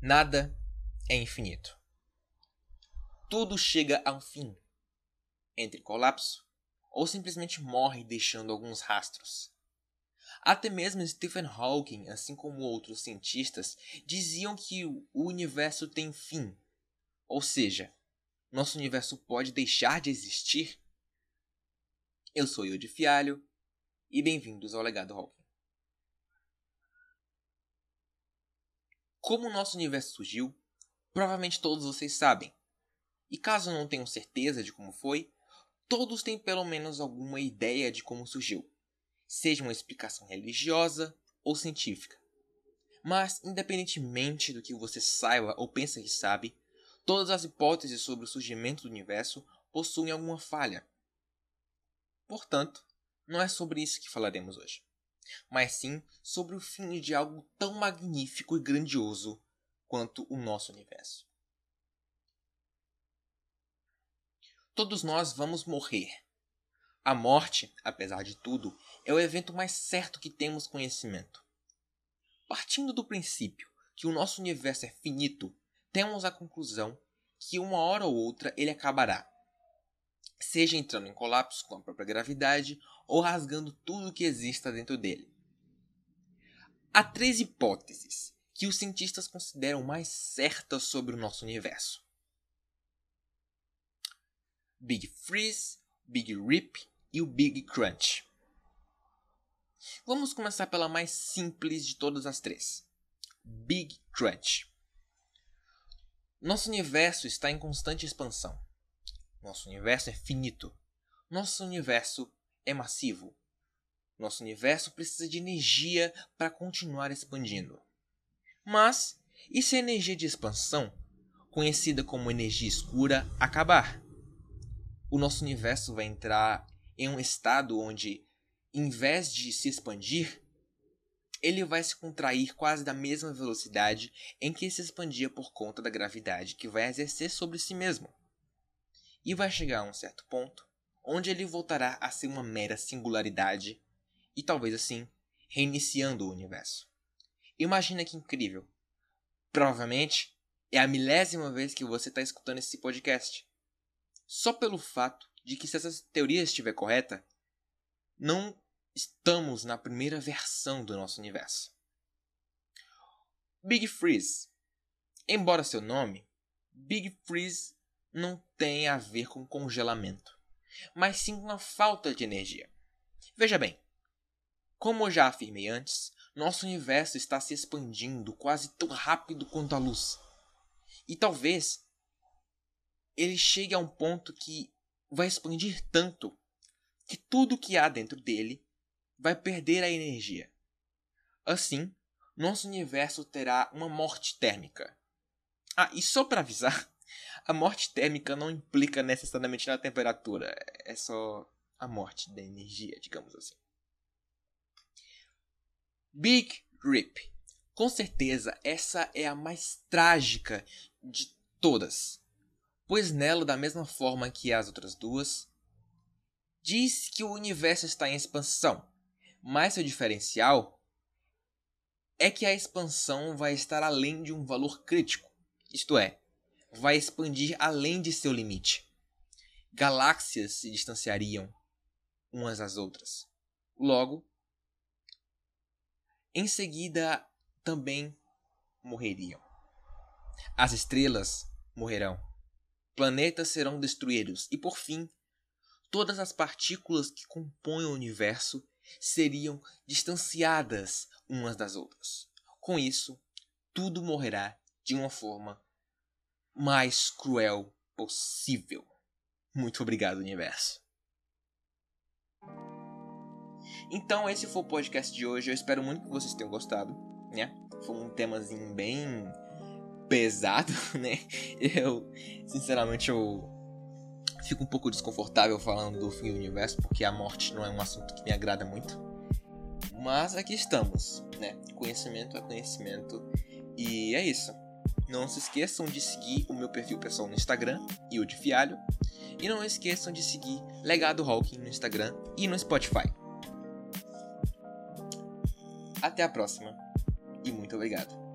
Nada é infinito. Tudo chega a um fim. Entre colapso ou simplesmente morre deixando alguns rastros. Até mesmo Stephen Hawking, assim como outros cientistas, diziam que o universo tem fim. Ou seja, nosso universo pode deixar de existir? Eu sou Yudi Fialho e bem-vindos ao Legado Hawking. Como o nosso universo surgiu, provavelmente todos vocês sabem. E caso não tenham certeza de como foi, todos têm pelo menos alguma ideia de como surgiu, seja uma explicação religiosa ou científica. Mas, independentemente do que você saiba ou pensa que sabe, todas as hipóteses sobre o surgimento do universo possuem alguma falha. Portanto, não é sobre isso que falaremos hoje mas sim sobre o fim de algo tão magnífico e grandioso quanto o nosso universo. Todos nós vamos morrer. A morte, apesar de tudo, é o evento mais certo que temos conhecimento. Partindo do princípio que o nosso universo é finito, temos a conclusão que uma hora ou outra ele acabará, seja entrando em colapso com a própria gravidade ou rasgando tudo o que exista dentro dele. Há três hipóteses que os cientistas consideram mais certas sobre o nosso universo: Big Freeze, Big Rip e o Big Crunch. Vamos começar pela mais simples de todas as três: Big Crunch. Nosso universo está em constante expansão. Nosso universo é finito. Nosso universo é massivo. Nosso universo precisa de energia para continuar expandindo. Mas, e se a energia de expansão, conhecida como energia escura, acabar? O nosso universo vai entrar em um estado onde, em vez de se expandir, ele vai se contrair quase da mesma velocidade em que se expandia por conta da gravidade que vai exercer sobre si mesmo. E vai chegar a um certo ponto onde ele voltará a ser uma mera singularidade e talvez assim reiniciando o universo. Imagina que incrível! Provavelmente é a milésima vez que você está escutando esse podcast. Só pelo fato de que, se essa teoria estiver correta, não estamos na primeira versão do nosso universo. Big Freeze. Embora seu nome, Big Freeze não tem a ver com congelamento mas sim com a falta de energia. Veja bem, como já afirmei antes, nosso universo está se expandindo quase tão rápido quanto a luz. E talvez ele chegue a um ponto que vai expandir tanto que tudo que há dentro dele vai perder a energia. Assim, nosso universo terá uma morte térmica. Ah, e só para avisar, a morte térmica não implica necessariamente na temperatura, é só a morte da energia, digamos assim. Big Rip. Com certeza, essa é a mais trágica de todas, pois nela, da mesma forma que as outras duas, diz que o universo está em expansão, mas seu diferencial é que a expansão vai estar além de um valor crítico, isto é, vai expandir além de seu limite. Galáxias se distanciariam umas das outras. Logo, em seguida também morreriam. As estrelas morrerão. Planetas serão destruídos e, por fim, todas as partículas que compõem o universo seriam distanciadas umas das outras. Com isso, tudo morrerá de uma forma mais cruel possível. Muito obrigado, universo. Então, esse foi o podcast de hoje. Eu espero muito que vocês tenham gostado, né? Foi um temazinho bem pesado, né? Eu, sinceramente, eu fico um pouco desconfortável falando do fim do universo, porque a morte não é um assunto que me agrada muito. Mas aqui estamos, né? Conhecimento é conhecimento. E é isso. Não se esqueçam de seguir o meu perfil pessoal no Instagram, e o de Fialho. E não esqueçam de seguir Legado Hawking no Instagram e no Spotify. Até a próxima e muito obrigado.